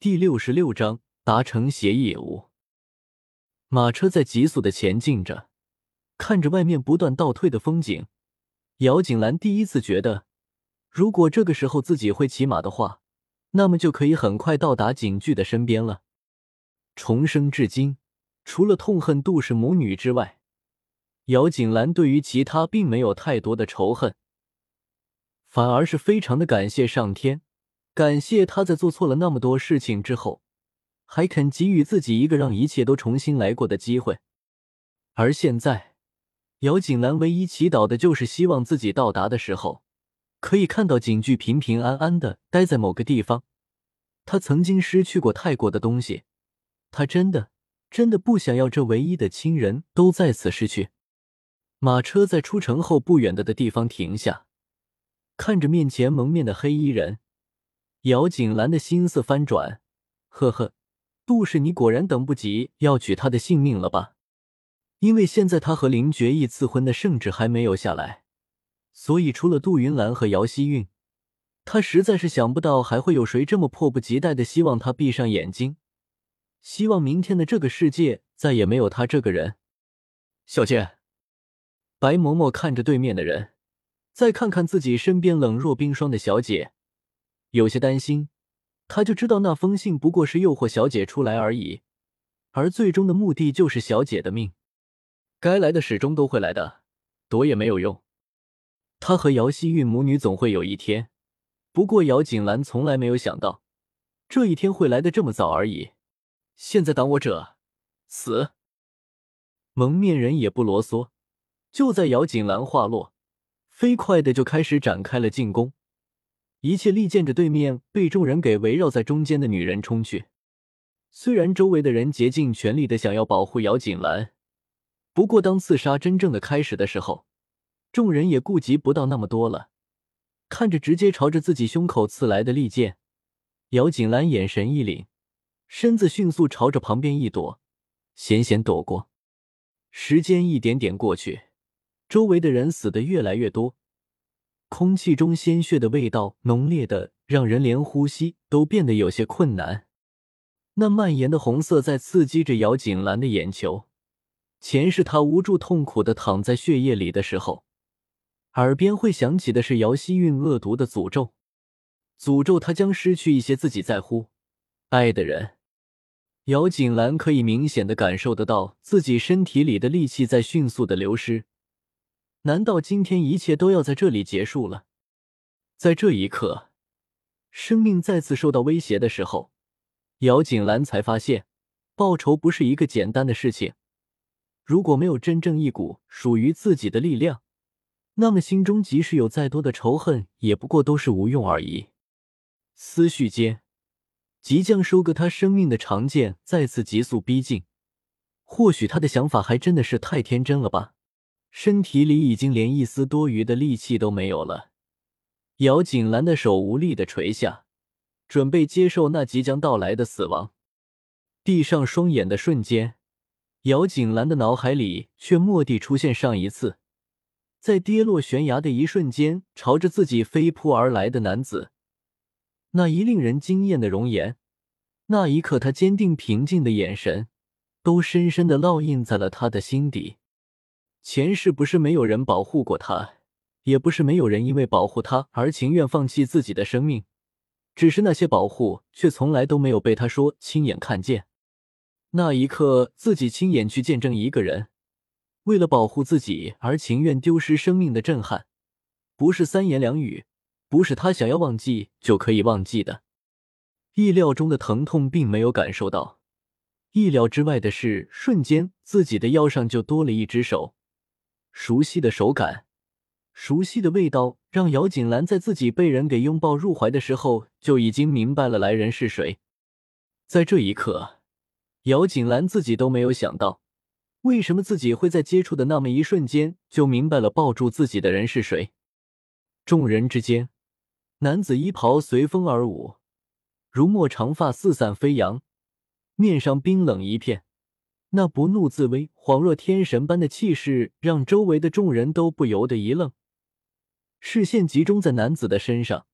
第六十六章达成协议五。马车在急速的前进着，看着外面不断倒退的风景，姚景兰第一次觉得，如果这个时候自己会骑马的话，那么就可以很快到达景剧的身边了。重生至今，除了痛恨杜氏母女之外，姚景兰对于其他并没有太多的仇恨，反而是非常的感谢上天。感谢他在做错了那么多事情之后，还肯给予自己一个让一切都重新来过的机会。而现在，姚景兰唯一祈祷的就是希望自己到达的时候，可以看到景剧平平安安的待在某个地方。他曾经失去过太过的东西，他真的真的不想要这唯一的亲人都在此失去。马车在出城后不远的的地方停下，看着面前蒙面的黑衣人。姚景兰的心思翻转，呵呵，杜氏，你果然等不及要取他的性命了吧？因为现在他和林觉意赐婚的圣旨还没有下来，所以除了杜云兰和姚希韵，他实在是想不到还会有谁这么迫不及待的希望他闭上眼睛，希望明天的这个世界再也没有他这个人。小姐，白嬷嬷看着对面的人，再看看自己身边冷若冰霜的小姐。有些担心，他就知道那封信不过是诱惑小姐出来而已，而最终的目的就是小姐的命。该来的始终都会来的，躲也没有用。他和姚希韵母女总会有一天，不过姚锦兰从来没有想到，这一天会来的这么早而已。现在挡我者，死！蒙面人也不啰嗦，就在姚锦兰话落，飞快的就开始展开了进攻。一切利剑着对面被众人给围绕在中间的女人冲去。虽然周围的人竭尽全力的想要保护姚锦兰，不过当刺杀真正的开始的时候，众人也顾及不到那么多了。看着直接朝着自己胸口刺来的利剑，姚锦兰眼神一凛，身子迅速朝着旁边一躲，险险躲过。时间一点点过去，周围的人死的越来越多。空气中鲜血的味道浓烈的，让人连呼吸都变得有些困难。那蔓延的红色在刺激着姚锦兰的眼球。前世她无助痛苦的躺在血液里的时候，耳边会响起的是姚希韵恶毒的诅咒，诅咒她将失去一些自己在乎、爱的人。姚锦兰可以明显的感受得到自己身体里的力气在迅速的流失。难道今天一切都要在这里结束了？在这一刻，生命再次受到威胁的时候，姚景兰才发现，报仇不是一个简单的事情。如果没有真正一股属于自己的力量，那么心中即使有再多的仇恨，也不过都是无用而已。思绪间，即将收割他生命的长剑再次急速逼近。或许他的想法还真的是太天真了吧。身体里已经连一丝多余的力气都没有了，姚锦兰的手无力的垂下，准备接受那即将到来的死亡。闭上双眼的瞬间，姚锦兰的脑海里却蓦地出现上一次，在跌落悬崖的一瞬间，朝着自己飞扑而来的男子，那一令人惊艳的容颜，那一刻他坚定平静的眼神，都深深的烙印在了他的心底。前世不是没有人保护过他，也不是没有人因为保护他而情愿放弃自己的生命，只是那些保护却从来都没有被他说亲眼看见。那一刻，自己亲眼去见证一个人为了保护自己而情愿丢失生命的震撼，不是三言两语，不是他想要忘记就可以忘记的。意料中的疼痛并没有感受到，意料之外的是，瞬间自己的腰上就多了一只手。熟悉的手感，熟悉的味道，让姚锦兰在自己被人给拥抱入怀的时候，就已经明白了来人是谁。在这一刻，姚锦兰自己都没有想到，为什么自己会在接触的那么一瞬间就明白了抱住自己的人是谁。众人之间，男子衣袍随风而舞，如墨长发四散飞扬，面上冰冷一片。那不怒自威、恍若天神般的气势，让周围的众人都不由得一愣，视线集中在男子的身上，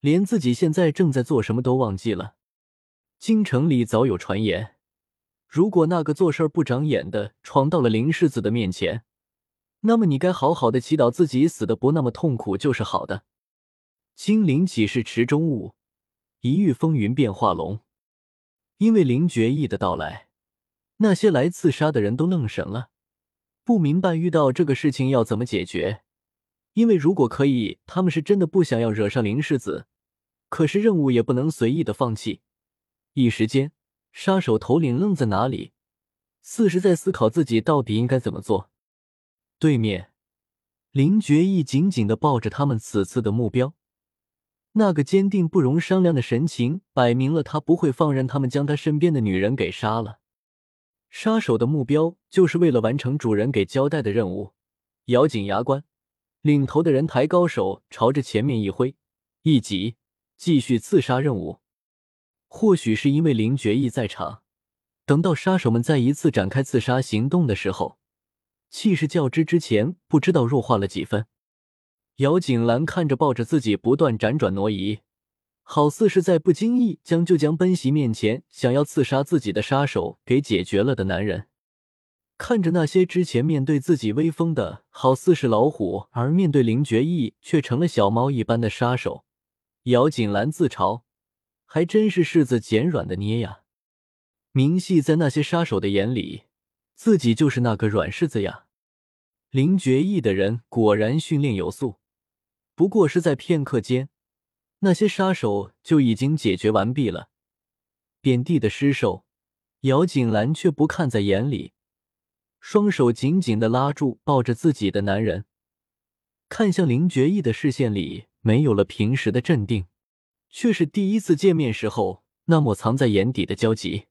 连自己现在正在做什么都忘记了。京城里早有传言，如果那个做事不长眼的闯到了林世子的面前，那么你该好好的祈祷自己死的不那么痛苦就是好的。金陵岂是池中物，一遇风云变化龙。因为林觉义的到来，那些来刺杀的人都愣神了，不明白遇到这个事情要怎么解决。因为如果可以，他们是真的不想要惹上林世子，可是任务也不能随意的放弃。一时间，杀手头领愣在哪里，似是在思考自己到底应该怎么做。对面，林觉义紧紧的抱着他们此次的目标，那个坚定不容商量的神情，摆明了他不会放任他们将他身边的女人给杀了。杀手的目标就是为了完成主人给交代的任务，咬紧牙关。领头的人抬高手，朝着前面一挥，一急，继续刺杀任务。或许是因为林觉义在场，等到杀手们再一次展开刺杀行动的时候，气势较之之前不知道弱化了几分。姚景兰看着抱着自己不断辗转挪移，好似是在不经意将就将奔袭面前想要刺杀自己的杀手给解决了的男人。看着那些之前面对自己威风的好似是老虎，而面对林觉义却成了小猫一般的杀手，姚锦兰自嘲：“还真是柿子捡软的捏呀！”明细在那些杀手的眼里，自己就是那个软柿子呀。林觉义的人果然训练有素，不过是在片刻间，那些杀手就已经解决完毕了。遍地的尸首，姚锦兰却不看在眼里。双手紧紧的拉住抱着自己的男人，看向林觉义的视线里没有了平时的镇定，却是第一次见面时候那抹藏在眼底的焦急。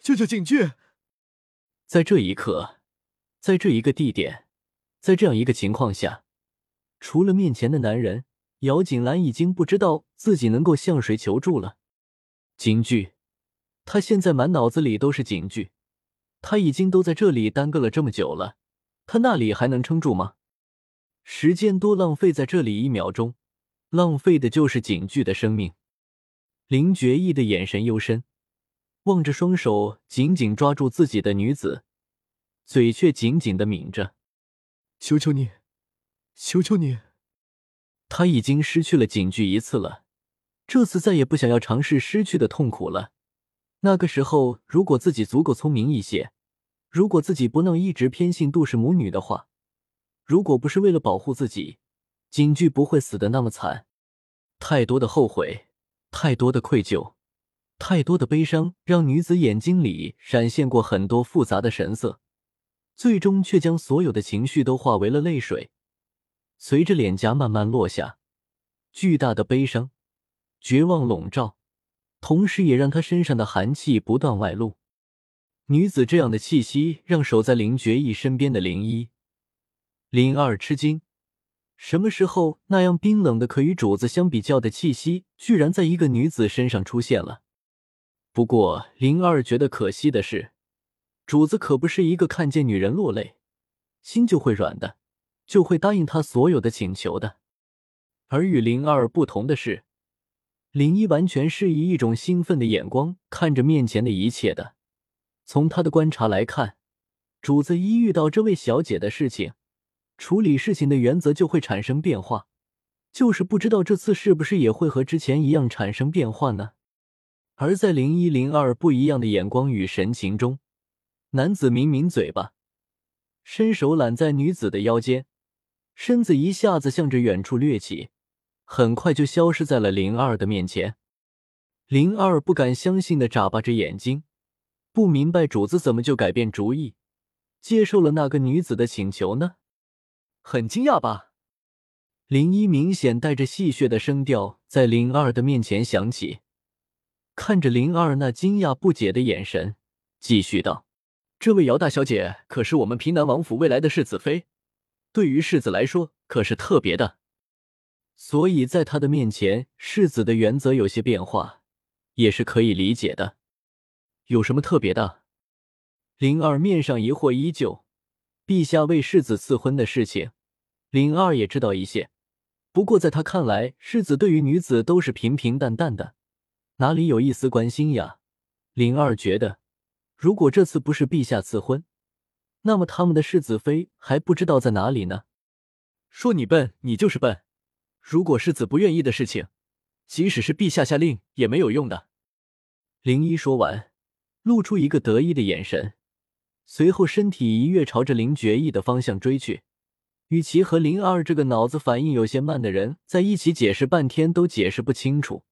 救救景俊！在这一刻，在这一个地点，在这样一个情况下，除了面前的男人，姚锦兰已经不知道自己能够向谁求助了。景剧，他现在满脑子里都是景剧。他已经都在这里耽搁了这么久了，他那里还能撑住吗？时间多浪费在这里一秒钟，浪费的就是景剧的生命。林觉意的眼神幽深，望着双手紧紧抓住自己的女子，嘴却紧紧的抿着：“求求你，求求你！”他已经失去了景剧一次了，这次再也不想要尝试失去的痛苦了。那个时候，如果自己足够聪明一些，如果自己不能一直偏信杜氏母女的话，如果不是为了保护自己，景剧不会死的那么惨。太多的后悔，太多的愧疚，太多的悲伤，让女子眼睛里闪现过很多复杂的神色，最终却将所有的情绪都化为了泪水，随着脸颊慢慢落下，巨大的悲伤、绝望笼罩。同时，也让他身上的寒气不断外露。女子这样的气息，让守在林觉义身边的林一、林二吃惊：什么时候那样冰冷的可与主子相比较的气息，居然在一个女子身上出现了？不过，林二觉得可惜的是，主子可不是一个看见女人落泪，心就会软的，就会答应他所有的请求的。而与林二不同的是。林一完全是以一种兴奋的眼光看着面前的一切的。从他的观察来看，主子一遇到这位小姐的事情，处理事情的原则就会产生变化。就是不知道这次是不是也会和之前一样产生变化呢？而在零一零二不一样的眼光与神情中，男子抿抿嘴巴，伸手揽在女子的腰间，身子一下子向着远处掠起。很快就消失在了灵二的面前。灵二不敢相信的眨巴着眼睛，不明白主子怎么就改变主意，接受了那个女子的请求呢？很惊讶吧？林一明显带着戏谑的声调在灵二的面前响起，看着灵二那惊讶不解的眼神，继续道：“这位姚大小姐可是我们平南王府未来的世子妃，对于世子来说可是特别的。”所以在他的面前，世子的原则有些变化，也是可以理解的。有什么特别的？灵儿面上疑惑依旧。陛下为世子赐婚的事情，灵儿也知道一些。不过在他看来，世子对于女子都是平平淡淡的，哪里有一丝关心呀？灵儿觉得，如果这次不是陛下赐婚，那么他们的世子妃还不知道在哪里呢。说你笨，你就是笨。如果世子不愿意的事情，即使是陛下下令也没有用的。灵一说完，露出一个得意的眼神，随后身体一跃，朝着林觉意的方向追去。与其和林二这个脑子反应有些慢的人在一起解释半天都解释不清楚，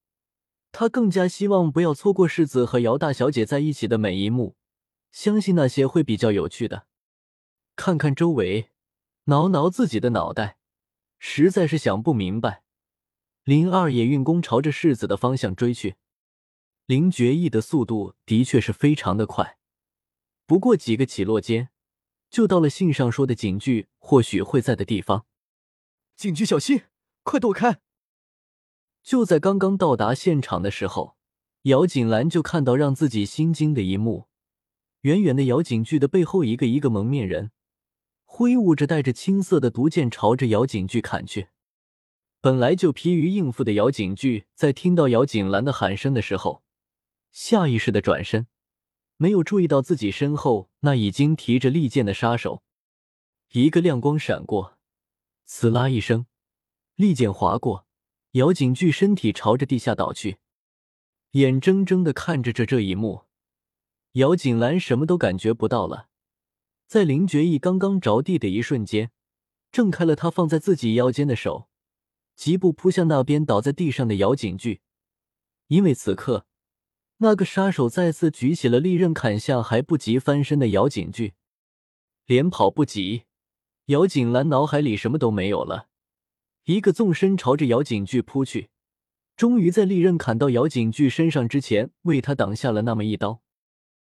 他更加希望不要错过世子和姚大小姐在一起的每一幕，相信那些会比较有趣的。看看周围，挠挠自己的脑袋，实在是想不明白。林二也运功朝着世子的方向追去。林觉意的速度的确是非常的快，不过几个起落间，就到了信上说的警局或许会在的地方。警局小心，快躲开！就在刚刚到达现场的时候，姚锦兰就看到让自己心惊的一幕：远远的姚景句的背后，一个一个蒙面人挥舞着带着青色的毒剑，朝着姚景句砍去。本来就疲于应付的姚景句，在听到姚景兰的喊声的时候，下意识的转身，没有注意到自己身后那已经提着利剑的杀手。一个亮光闪过，呲啦一声，利剑划过，姚景巨身体朝着地下倒去。眼睁睁的看着这这一幕，姚景兰什么都感觉不到了。在林觉意刚刚着地的一瞬间，挣开了他放在自己腰间的手，疾步扑向那边倒在地上的姚景巨，因为此刻。那个杀手再次举起了利刃，砍向还不及翻身的姚景巨，连跑不及，姚景兰脑海里什么都没有了，一个纵身朝着姚景巨扑去，终于在利刃砍到姚景巨身上之前，为他挡下了那么一刀。